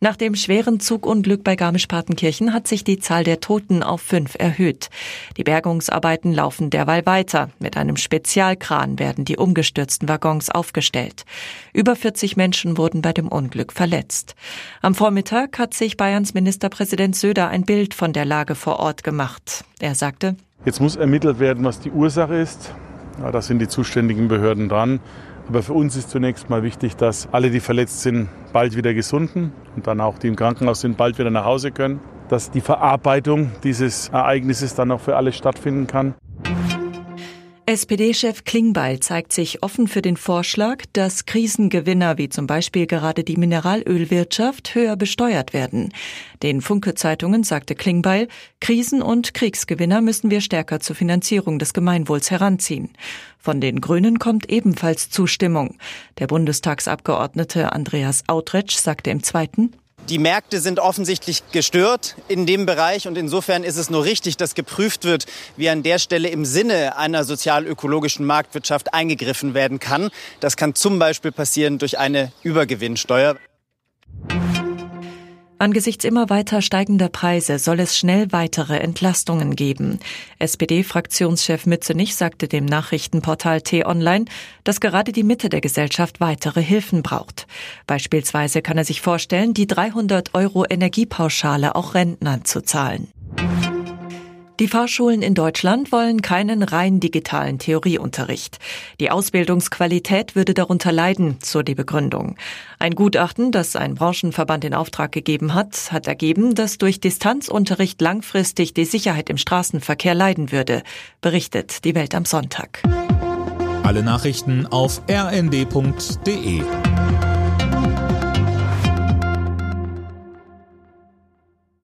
Nach dem schweren Zugunglück bei Garmisch-Partenkirchen hat sich die Zahl der Toten auf fünf erhöht. Die Bergungsarbeiten laufen derweil weiter. Mit einem Spezialkran werden die umgestürzten Waggons aufgestellt. Über 40 Menschen wurden bei dem Unglück verletzt. Am Vormittag hat sich Bayerns Ministerpräsident Söder ein Bild von der Lage vor Ort gemacht. Er sagte, Jetzt muss ermittelt werden, was die Ursache ist. Ja, da sind die zuständigen Behörden dran. Aber für uns ist zunächst mal wichtig, dass alle, die verletzt sind, bald wieder gesunden und dann auch die im Krankenhaus sind, bald wieder nach Hause können. Dass die Verarbeitung dieses Ereignisses dann auch für alle stattfinden kann. SPD-Chef Klingbeil zeigt sich offen für den Vorschlag, dass Krisengewinner wie zum Beispiel gerade die Mineralölwirtschaft höher besteuert werden. Den Funke-Zeitungen sagte Klingbeil, Krisen- und Kriegsgewinner müssen wir stärker zur Finanzierung des Gemeinwohls heranziehen. Von den Grünen kommt ebenfalls Zustimmung. Der Bundestagsabgeordnete Andreas Outretsch sagte im zweiten, die Märkte sind offensichtlich gestört in dem Bereich und insofern ist es nur richtig, dass geprüft wird, wie an der Stelle im Sinne einer sozial-ökologischen Marktwirtschaft eingegriffen werden kann. Das kann zum Beispiel passieren durch eine Übergewinnsteuer. Angesichts immer weiter steigender Preise soll es schnell weitere Entlastungen geben. SPD-Fraktionschef Mützenich sagte dem Nachrichtenportal T-Online, dass gerade die Mitte der Gesellschaft weitere Hilfen braucht. Beispielsweise kann er sich vorstellen, die 300 Euro Energiepauschale auch Rentnern zu zahlen. Die Fahrschulen in Deutschland wollen keinen rein digitalen Theorieunterricht. Die Ausbildungsqualität würde darunter leiden, so die Begründung. Ein Gutachten, das ein Branchenverband in Auftrag gegeben hat, hat ergeben, dass durch Distanzunterricht langfristig die Sicherheit im Straßenverkehr leiden würde, berichtet die Welt am Sonntag. Alle Nachrichten auf rnd.de